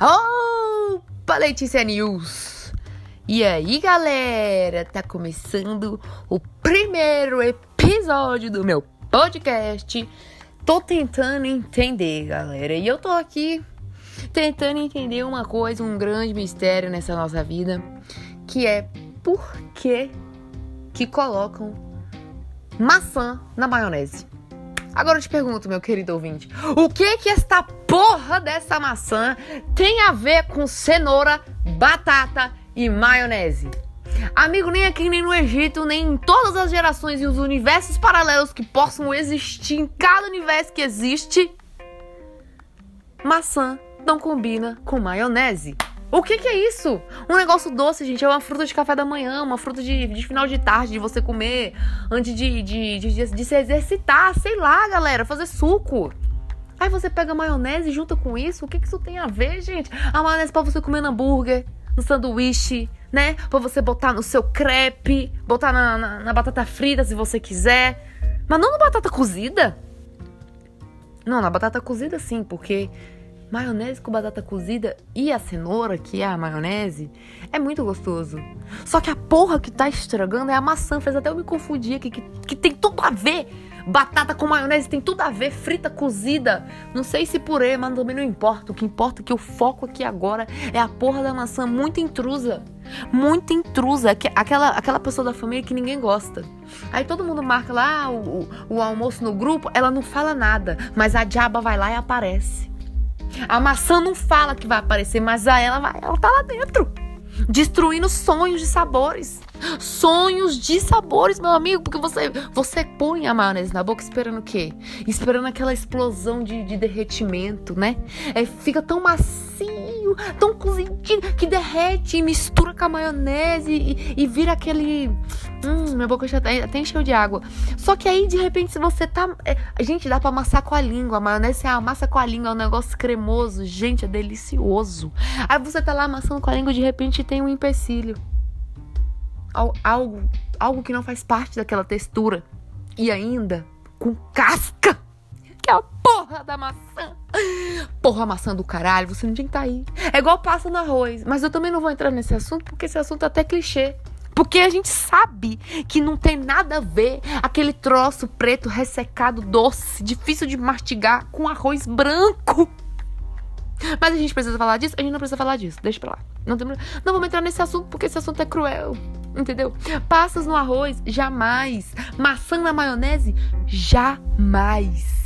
Opa, Letícia News! E aí, galera? Tá começando o primeiro episódio do meu podcast. Tô tentando entender, galera. E eu tô aqui tentando entender uma coisa, um grande mistério nessa nossa vida, que é por que que colocam maçã na maionese. Agora eu te pergunto, meu querido ouvinte, o que que esta porra dessa maçã tem a ver com cenoura, batata e maionese? Amigo, nem aqui, nem no Egito, nem em todas as gerações e os universos paralelos que possam existir em cada universo que existe, maçã não combina com maionese. O que, que, é isso? Um negócio doce, gente. É uma fruta de café da manhã, uma fruta de, de final de tarde, de você comer antes de, de, de, de, se exercitar. Sei lá, galera, fazer suco. Aí você pega maionese e junta com isso. O que, que isso tem a ver, gente? A maionese pra você comer no hambúrguer, no sanduíche, né? Pra você botar no seu crepe, botar na, na, na batata frita se você quiser. Mas não na batata cozida. Não, na batata cozida sim, porque maionese com batata cozida e a cenoura, que é a maionese, é muito gostoso. Só que a porra que tá estragando é a maçã. Fez até eu me confundir aqui, que, que tem tudo a ver. Batata com maionese tem tudo a ver, frita, cozida. Não sei se purê, mas também não importa. O que importa é que o foco aqui agora é a porra da maçã muito intrusa. Muito intrusa. Aquela, aquela pessoa da família que ninguém gosta. Aí todo mundo marca lá o, o, o almoço no grupo, ela não fala nada. Mas a diaba vai lá e aparece. A maçã não fala que vai aparecer, mas a ela vai, ela tá lá dentro. Destruindo sonhos de sabores. Sonhos de sabores, meu amigo, porque você você põe a maionese na boca esperando o quê? Esperando aquela explosão de, de derretimento, né? É, fica tão macio, tão cozidinho, que derrete e mistura com a maionese e, e vira aquele Hum, minha boca já tá, até encheu de água. Só que aí, de repente, se você tá. É, gente, dá pra amassar com a língua. A maionese você amassa com a língua, é um negócio cremoso. Gente, é delicioso. Aí você tá lá amassando com a língua e de repente tem um empecilho. Algo, algo que não faz parte daquela textura. E ainda com casca. Que é a porra da maçã. Porra, maçã do caralho, você não tinha que estar tá aí. É igual passa no arroz. Mas eu também não vou entrar nesse assunto porque esse assunto é até clichê. Porque a gente sabe que não tem nada a ver aquele troço preto, ressecado, doce, difícil de mastigar com arroz branco. Mas a gente precisa falar disso? A gente não precisa falar disso. Deixa pra lá. Não, tem... não vamos entrar nesse assunto porque esse assunto é cruel. Entendeu? Passas no arroz? Jamais. Maçã na maionese? Jamais.